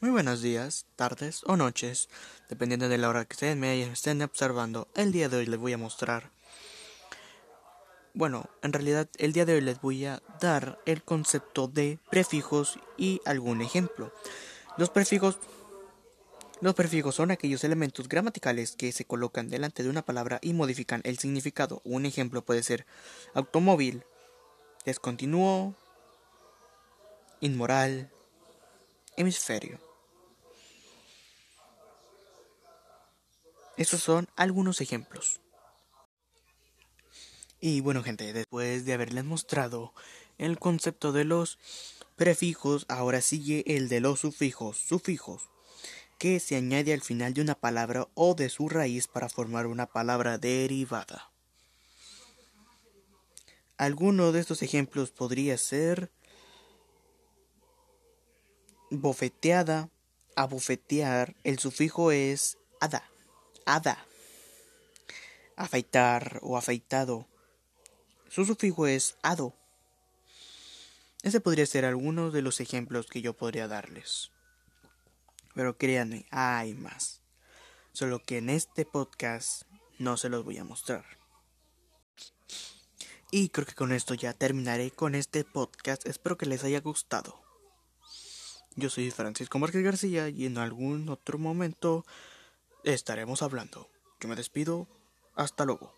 Muy buenos días, tardes o noches, dependiendo de la hora que estén, me estén observando. El día de hoy les voy a mostrar. Bueno, en realidad el día de hoy les voy a dar el concepto de prefijos y algún ejemplo. Los prefijos los prefijos son aquellos elementos gramaticales que se colocan delante de una palabra y modifican el significado. Un ejemplo puede ser automóvil, descontinuo, inmoral, hemisferio. Estos son algunos ejemplos. Y bueno gente, después de haberles mostrado el concepto de los prefijos, ahora sigue el de los sufijos, sufijos, que se añade al final de una palabra o de su raíz para formar una palabra derivada. Alguno de estos ejemplos podría ser bofeteada, abofetear, el sufijo es ada hada. Afeitar o afeitado. Su sufijo es ado. Ese podría ser alguno de los ejemplos que yo podría darles. Pero créanme, hay más. Solo que en este podcast no se los voy a mostrar. Y creo que con esto ya terminaré con este podcast. Espero que les haya gustado. Yo soy Francisco Márquez García y en algún otro momento estaremos hablando. Yo me despido. Hasta luego.